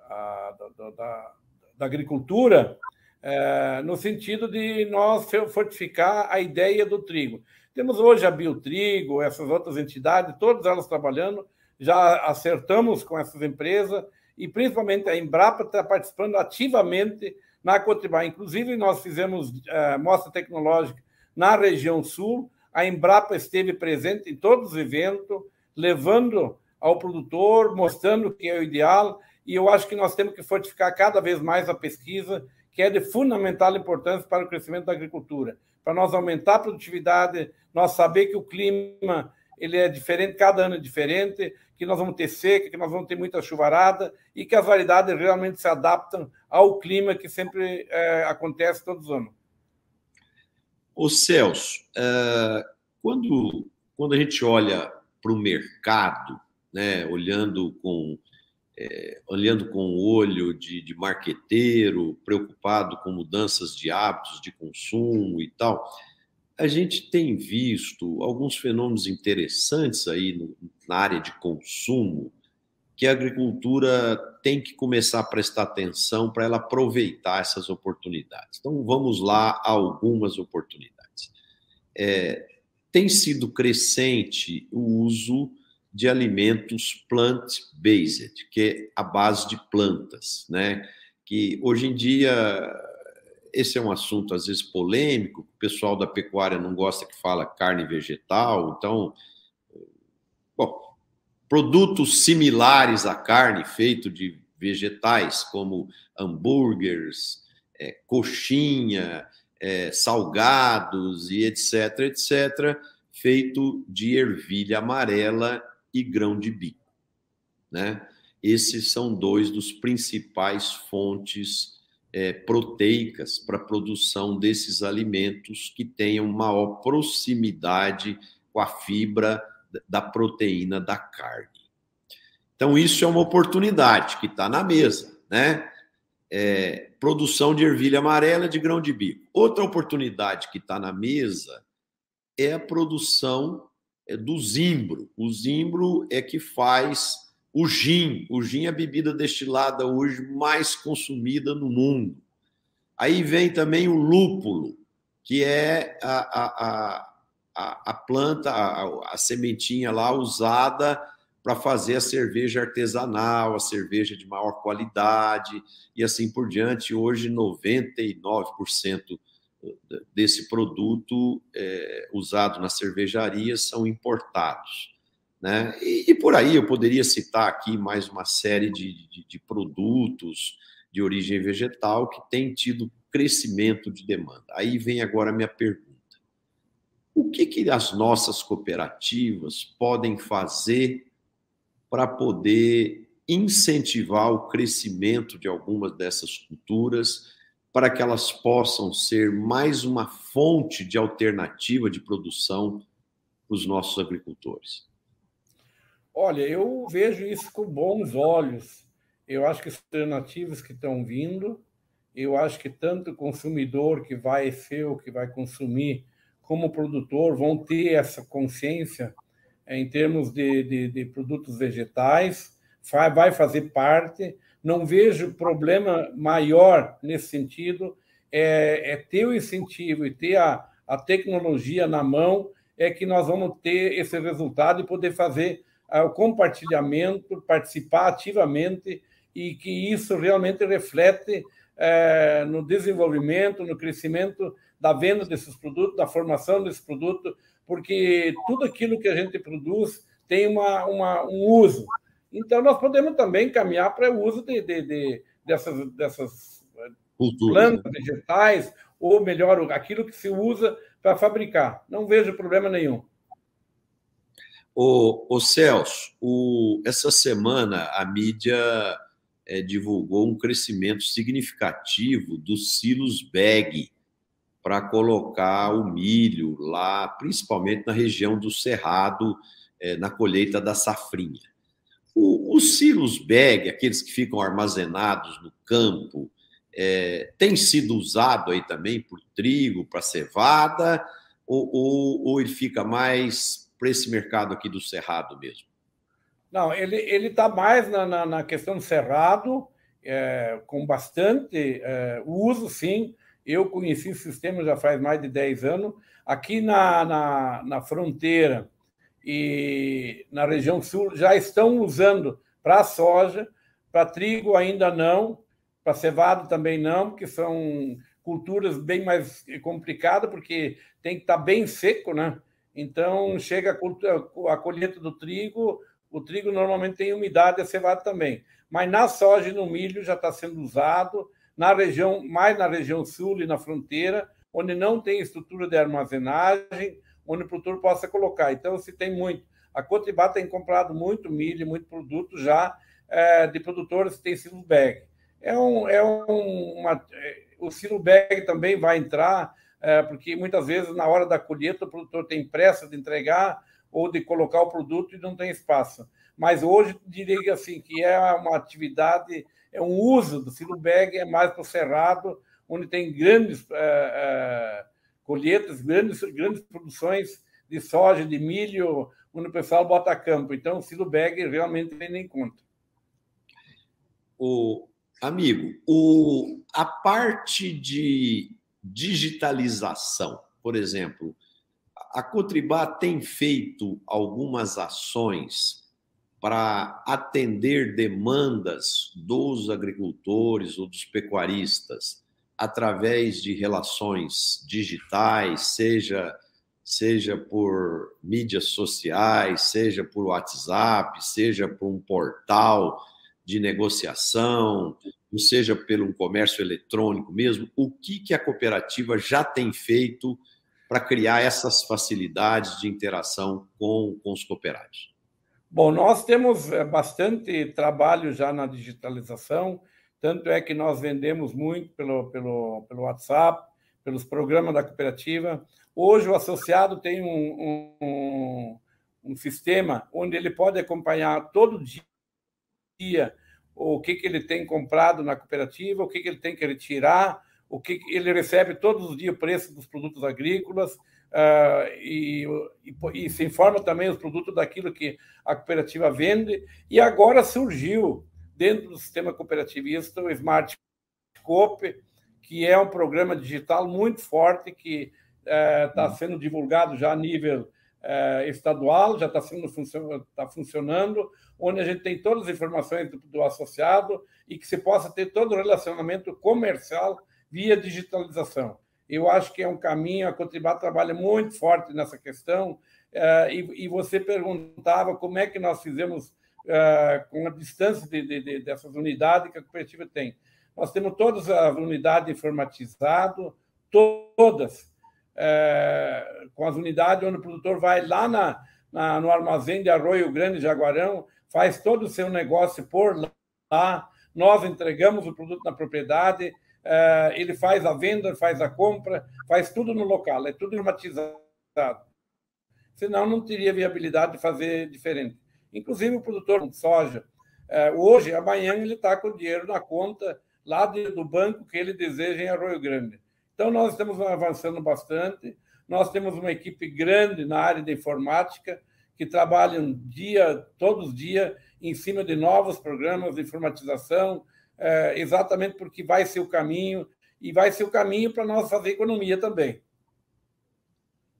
a, da, da, da, agricultura, é, no sentido de nós fortificar a ideia do trigo. Temos hoje a Biotrigo, essas outras entidades, todas elas trabalhando, já acertamos com essas empresas e principalmente a Embrapa está participando ativamente na Cotribá. Inclusive, nós fizemos é, mostra tecnológica na região sul, a Embrapa esteve presente em todos os eventos, levando ao produtor, mostrando que é o ideal, e eu acho que nós temos que fortificar cada vez mais a pesquisa, que é de fundamental importância para o crescimento da agricultura, para nós aumentar a produtividade, nós saber que o clima ele é diferente, cada ano é diferente, que nós vamos ter seca, que nós vamos ter muita chuvarada e que as variedades realmente se adaptam ao clima que sempre é, acontece todos os anos. Ô Celso, uh, quando, quando a gente olha para o mercado, né, olhando com é, olhando com o olho de, de marqueteiro, preocupado com mudanças de hábitos de consumo e tal, a gente tem visto alguns fenômenos interessantes aí no, na área de consumo que a agricultura tem que começar a prestar atenção para ela aproveitar essas oportunidades. Então, vamos lá a algumas oportunidades. É, tem sido crescente o uso de alimentos plant-based, que é a base de plantas, né? Que hoje em dia esse é um assunto às vezes polêmico, o pessoal da pecuária não gosta que fala carne vegetal, então, bom, produtos similares à carne feito de vegetais, como hambúrgueres, é, coxinha, é, salgados e etc, etc, feito de ervilha amarela e grão de bico. Né? Esses são dois dos principais fontes é, proteicas para a produção desses alimentos que tenham maior proximidade com a fibra da proteína da carne. Então, isso é uma oportunidade que está na mesa, né? É, produção de ervilha amarela de grão de bico. Outra oportunidade que está na mesa é a produção do zimbro. O zimbro é que faz o gin. O gin é a bebida destilada hoje mais consumida no mundo. Aí vem também o lúpulo, que é a, a, a, a planta, a, a sementinha lá usada para fazer a cerveja artesanal, a cerveja de maior qualidade e assim por diante. Hoje, 99% desse produto é, usado na cervejaria são importados. Né? E, e, por aí eu poderia citar aqui mais uma série de, de, de produtos de origem vegetal que tem tido crescimento de demanda. Aí vem agora a minha pergunta. O que, que as nossas cooperativas podem fazer para poder incentivar o crescimento de algumas dessas culturas para que elas possam ser mais uma fonte de alternativa de produção para os nossos agricultores? Olha, eu vejo isso com bons olhos. Eu acho que as alternativas que estão vindo, eu acho que tanto o consumidor que vai ser o que vai consumir, como o produtor vão ter essa consciência eh, em termos de, de, de produtos vegetais, vai fazer parte não vejo problema maior nesse sentido, é, é ter o incentivo e ter a, a tecnologia na mão é que nós vamos ter esse resultado e poder fazer o compartilhamento, participar ativamente e que isso realmente reflete é, no desenvolvimento, no crescimento da venda desses produtos, da formação desse produto, porque tudo aquilo que a gente produz tem uma, uma um uso. Então, nós podemos também caminhar para o uso de, de, de dessas, dessas plantas vegetais, ou melhor, aquilo que se usa para fabricar. Não vejo problema nenhum. O, o Celso, o, essa semana a mídia é, divulgou um crescimento significativo dos silos bag para colocar o milho lá, principalmente na região do Cerrado, é, na colheita da safrinha. Os silos bag, aqueles que ficam armazenados no campo, é, tem sido usado aí também por trigo, para cevada, ou, ou, ou ele fica mais para esse mercado aqui do Cerrado mesmo? Não, ele está mais na, na, na, questão do cerrado, é, com bastante é, uso, sim. Eu conheci o sistema já faz mais de 10 anos. Aqui na, na, na fronteira e na região sul já estão usando para soja, para trigo ainda não, para cevado também não, porque são culturas bem mais complicadas, porque tem que estar tá bem seco, né? Então, chega a, a colheita do trigo, o trigo normalmente tem umidade, a cevada também. Mas na soja e no milho já está sendo usado, na região, mais na região sul e na fronteira, onde não tem estrutura de armazenagem, o produtor possa colocar. Então, se tem muito. A Cotibá tem comprado muito milho, muito produto já é, de produtores que têm silo bag. É um, é um, uma, é, o silo bag também vai entrar, é, porque muitas vezes na hora da colheita o produtor tem pressa de entregar, ou de colocar o produto e não tem espaço. Mas hoje diria assim que é uma atividade, é um uso do silo bag é mais para o cerrado, onde tem grandes é, colheitas, grandes grandes produções de soja, de milho, onde o pessoal bota campo. Então, o silo bag realmente vem em conta. O amigo, o, a parte de digitalização, por exemplo, a Cotribá tem feito algumas ações para atender demandas dos agricultores ou dos pecuaristas através de relações digitais, seja seja por mídias sociais, seja por WhatsApp, seja por um portal de negociação, ou seja pelo comércio eletrônico mesmo, o que, que a cooperativa já tem feito para criar essas facilidades de interação com, com os cooperados? Bom, nós temos eh, bastante trabalho já na digitalização, tanto é que nós vendemos muito pelo, pelo, pelo WhatsApp, pelos programas da cooperativa. Hoje, o associado tem um, um, um sistema onde ele pode acompanhar todo dia o que, que ele tem comprado na cooperativa, o que, que ele tem que retirar, o que ele recebe todos os dias o preço dos produtos agrícolas uh, e, e, e, se informa também os produtos daquilo que a cooperativa vende. E agora surgiu, dentro do sistema cooperativista, o Smart Coop, que é um programa digital muito forte que está uh, sendo divulgado já a nível uh, estadual, já está sendo tá funcionando, onde a gente tem todas as informações do, do associado e que se possa ter todo o relacionamento comercial via digitalização. Eu acho que é um caminho, a Cotribá trabalha muito forte nessa questão, uh, e, e, você perguntava como é que nós fizemos uh, com a distância de, de, de, dessas unidades que a cooperativa tem. Nós temos todas as unidades informatizadas, todas, uh, com as unidades onde o produtor vai lá na, na, no armazém de Arroio Grande, Jaguarão, faz todo o seu negócio por lá, nós entregamos o produto na propriedade, uh, ele faz a venda, faz a compra, faz tudo no local, é tudo informatizado. Senão, não teria viabilidade de fazer diferente. Inclusive, o produtor de soja, uh, hoje, amanhã, ele está com o dinheiro na conta lá do banco que ele deseja em Arroio Grande. Então, nós estamos avançando bastante. Nós temos uma equipe grande na área de informática que trabalha um dia, todos os dias, em cima de novos programas de informatização, é, exatamente porque vai ser o caminho e vai ser o caminho para nós fazer economia também.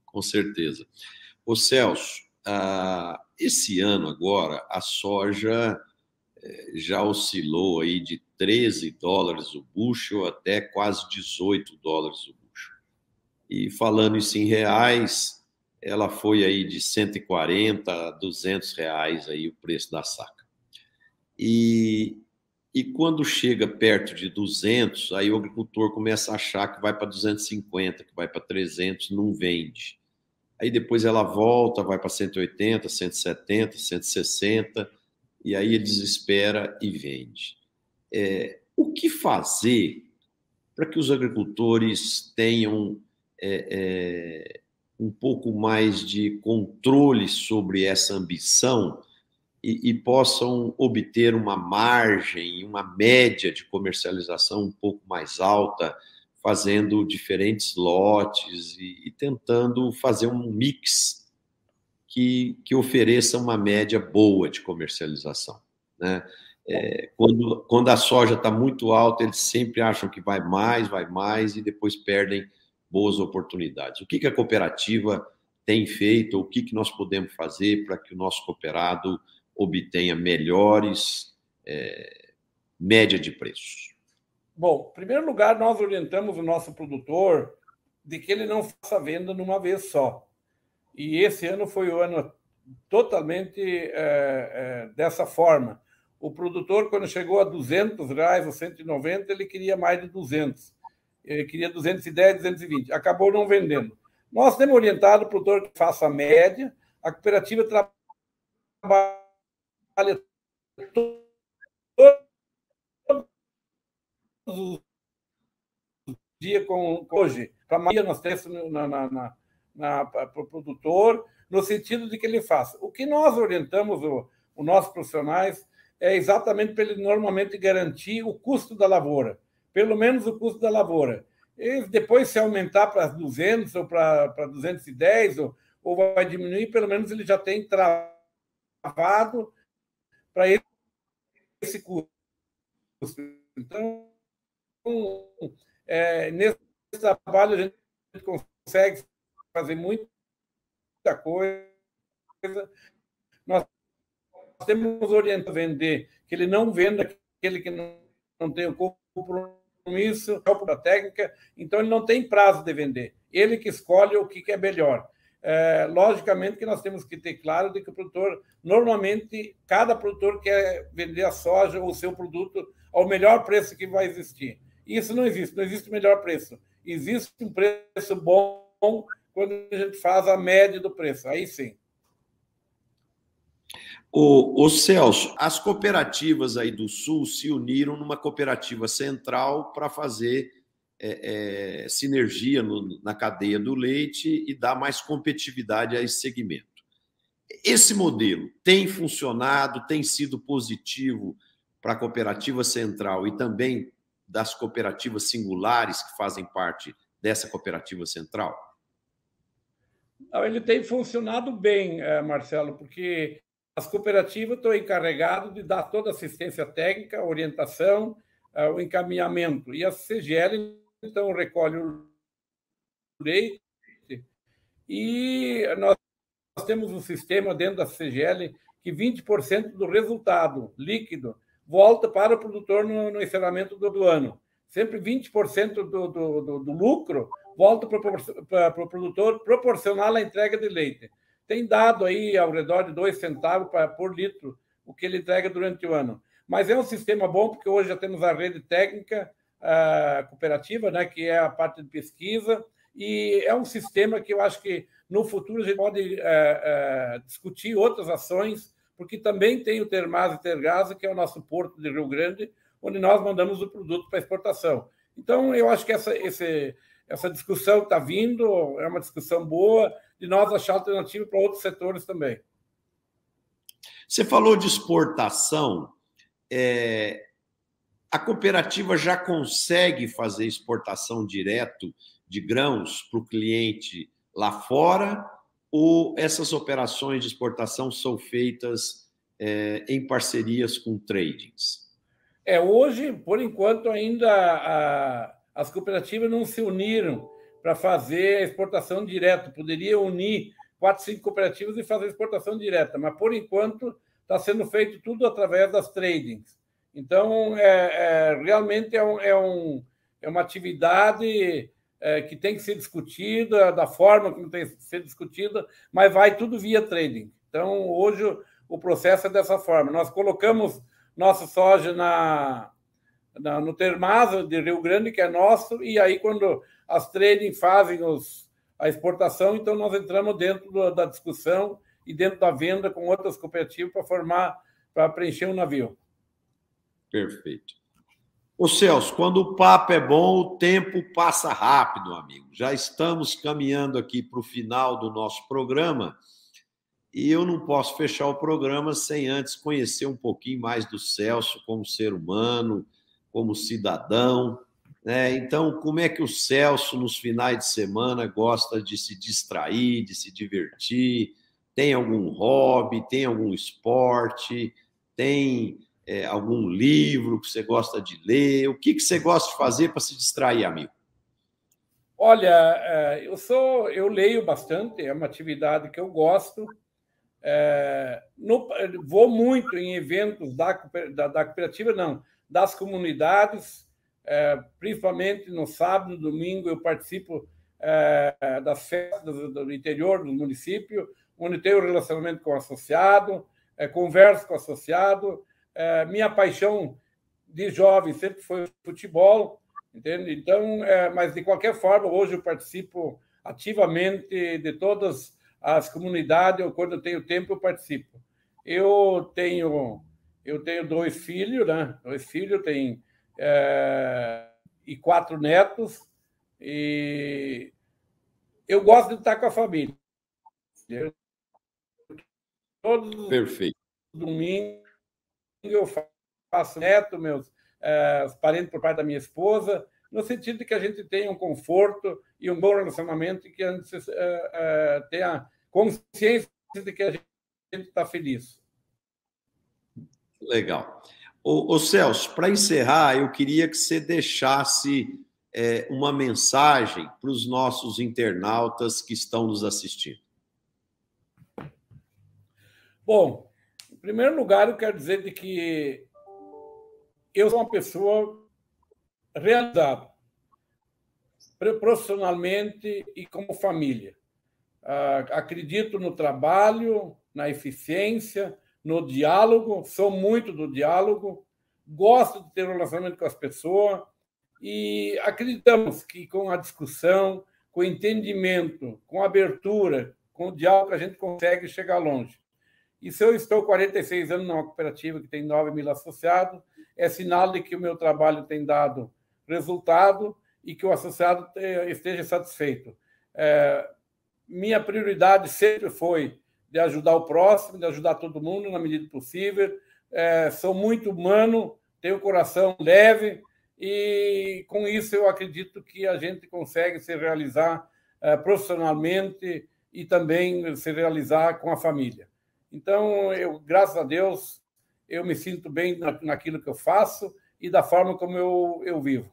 Com certeza. Ô Celso, ah, esse ano agora a soja eh, já oscilou aí de 13 dólares o bushel até quase 18 dólares o bushel. E falando isso em reais, ela foi aí de 140 a 200 reais aí o preço da saca. E, e quando chega perto de 200, aí o agricultor começa a achar que vai para 250, que vai para 300, não vende. Aí depois ela volta, vai para 180, 170, 160, e aí ele desespera e vende. É, o que fazer para que os agricultores tenham é, é, um pouco mais de controle sobre essa ambição e, e, possam obter uma margem, uma média de comercialização um pouco mais alta, fazendo diferentes lotes e, e tentando fazer um mix que, que ofereça uma média boa de comercialização. Né? É, quando, quando a soja está muito alta, eles sempre acham que vai mais, vai mais e depois perdem boas oportunidades. O que, que a cooperativa tem feito, o que, que nós podemos fazer para que o nosso cooperado obtenha melhores é, média de preços? Bom, em primeiro lugar, nós orientamos o nosso produtor de que ele não faça venda numa vez só. E esse ano foi o ano totalmente é, é, dessa forma. O produtor, quando chegou a 200 reais ou 190, ele queria mais de 200 ele queria 210, 220, acabou não vendendo. Nós temos orientado o produtor que faça a média, a cooperativa trabalha os dias com hoje, para amanhã nós temos na, na, na, na para o produtor, no sentido de que ele faça. O que nós orientamos o, os nossos profissionais é exatamente para ele normalmente garantir o custo da lavoura pelo menos o custo da lavoura. E depois, se aumentar para 200 ou para 210, ou, ou vai diminuir, pelo menos ele já tem travado para esse custo. Então, é, nesse trabalho, a gente consegue fazer muita coisa. Nós temos orientado a vender, que ele não venda aquele que não, não tem o compromisso isso, da técnica, então ele não tem prazo de vender. Ele que escolhe o que é melhor. É, logicamente que nós temos que ter claro de que o produtor, normalmente, cada produtor quer vender a soja ou o seu produto ao melhor preço que vai existir. Isso não existe, não existe melhor preço. Existe um preço bom quando a gente faz a média do preço, aí sim. O, o Celso, as cooperativas aí do Sul se uniram numa cooperativa central para fazer é, é, sinergia no, na cadeia do leite e dar mais competitividade a esse segmento. Esse modelo tem funcionado, tem sido positivo para a cooperativa central e também das cooperativas singulares que fazem parte dessa cooperativa central? Ele tem funcionado bem, eh, Marcelo, porque as cooperativas estão encarregadas de dar toda a assistência técnica, orientação, uh, o encaminhamento. E a CGL, então, recolhe o leite e nós temos um sistema dentro da CGL que 20% do resultado líquido volta para o produtor no, no encerramento do, do, ano. Sempre 20% do, do, do, do lucro volta para o produtor proporcional à entrega de leite tem dado aí ao redor de dois centavos por litro o que ele entrega durante o ano. Mas é um sistema bom, porque hoje já temos a rede técnica uh, cooperativa, né, que é a parte de pesquisa, e é um sistema que eu acho que no futuro a gente pode uh, uh, discutir outras ações, porque também tem o Termas e Tergasa, que é o nosso porto de Rio Grande, onde nós mandamos o produto para exportação. Então, eu acho que essa, esse, essa discussão está vindo, é uma discussão boa, de nós achar alternativa para outros setores também. Você falou de exportação. É, a cooperativa já consegue fazer exportação direto de grãos para o cliente lá fora ou essas operações de exportação são feitas é, em parcerias com tradings? É, hoje, por enquanto, ainda a, as cooperativas não se uniram para fazer a exportação direto, poderia unir quatro, cinco cooperativas e fazer exportação direta, mas por enquanto está sendo feito tudo através das tradings. Então, é, é realmente é, um, é, um, é uma atividade é, que tem que ser discutida, da forma como tem que ser discutida, mas vai tudo via trading. Então, hoje o processo é dessa forma. Nós colocamos nossa soja na, na, no Termaso de Rio Grande, que é nosso, e aí quando as trading fazem os, a exportação, então nós entramos dentro do, da discussão e dentro da venda com outras cooperativas para formar, para preencher um navio. Perfeito. Ô Celso, quando o papo é bom, o tempo passa rápido, amigo. Já estamos caminhando aqui para o final do nosso programa e eu não posso fechar o programa sem antes conhecer um pouquinho mais do Celso como ser humano, como cidadão. Né? Então, como é que o Celso, nos finais de semana, gosta de se distrair, de se divertir? Tem algum hobby? Tem algum esporte? Tem é, algum livro que você gosta de ler? O que, que você gosta de fazer para se distrair, amigo? Olha, é, eu sou, eu leio bastante, é uma atividade que eu gosto. É, no, vou muito em eventos da, da, da cooperativa, não, das comunidades, é, principalmente no sábado, domingo, eu participo é, das festas do, do, interior do município, onde tenho relacionamento com o associado, é, converso com o associado. É, minha paixão de jovem sempre foi futebol, entende? Então, é, mas de qualquer forma, hoje eu participo ativamente de todas as comunidades, quando eu tenho tempo, eu participo. Eu tenho eu tenho dois filhos, né? Dois filhos, tem é, e quatro netos. E eu gosto de estar com a família. Todos Perfeito. domingo eu faço neto, meus é, parentes por parte da minha esposa, no sentido de que a gente tenha um conforto e um bom relacionamento e que a gente é, é, tenha consciência de que a gente está feliz. Legal. Ô, ô Celso, para encerrar, eu queria que você deixasse é, uma mensagem para os nossos internautas que estão nos assistindo. Bom, primeiro lugar, eu quero dizer de que eu sou uma pessoa realizada profissionalmente e como família. Ah, acredito no trabalho, na eficiência, no diálogo, sou muito do diálogo, gosto de ter um relacionamento com as pessoas e acreditamos que com a discussão, com o entendimento, com a abertura, com o diálogo, a gente consegue chegar longe. E se eu estou 46 anos numa cooperativa que tem 9 mil associados, é sinal de que o meu trabalho tem dado resultado e que o associado esteja satisfeito. É, minha prioridade sempre foi de ajudar o próximo, de ajudar todo mundo na medida possível. É, sou muito humano, tenho o coração leve e com isso eu acredito que a gente consegue se realizar é, profissionalmente e também se realizar com a família. Então, eu, graças a Deus, eu me sinto bem naquilo que eu faço e da forma como eu, eu vivo.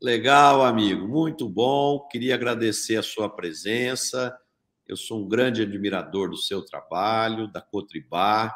Legal, amigo, muito bom. Queria agradecer a sua presença. Eu sou um grande admirador do seu trabalho, da Cotribá.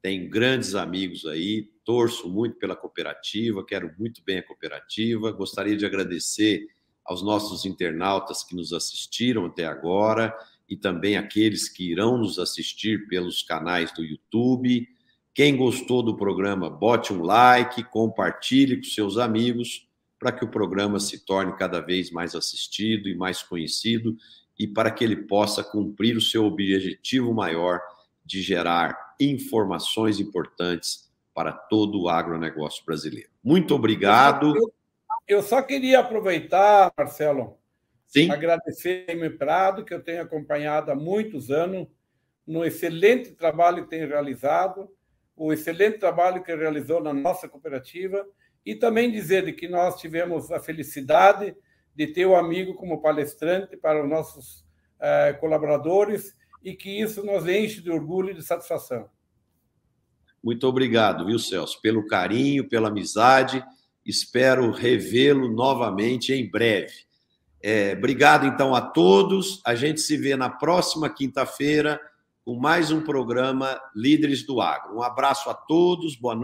Tenho grandes amigos aí, torço muito pela cooperativa, quero muito bem a cooperativa. Gostaria de agradecer aos nossos internautas que nos assistiram até agora e também aqueles que irão nos assistir pelos canais do YouTube. Quem gostou do programa, bote um like, compartilhe com seus amigos para que o programa se torne cada vez mais assistido e mais conhecido e para que ele possa cumprir o seu objetivo maior de gerar informações importantes para todo o agronegócio brasileiro. Muito obrigado. Eu, só queria aproveitar, Marcelo, Sim. agradecer a M. Prado, que eu tenho acompanhado há muitos anos, no excelente trabalho que tem realizado, o excelente trabalho que realizou na nossa cooperativa, e também dizer que nós tivemos a felicidade de ter o amigo como palestrante para os nossos eh, colaboradores e que isso nos enche de orgulho e de satisfação. Muito obrigado, viu, Celso, pelo carinho, pela amizade. Espero revê-lo novamente em breve. É, obrigado, então, a todos. A gente se vê na próxima quinta-feira com mais um programa Líderes do Agro. Um abraço a todos, boa noite.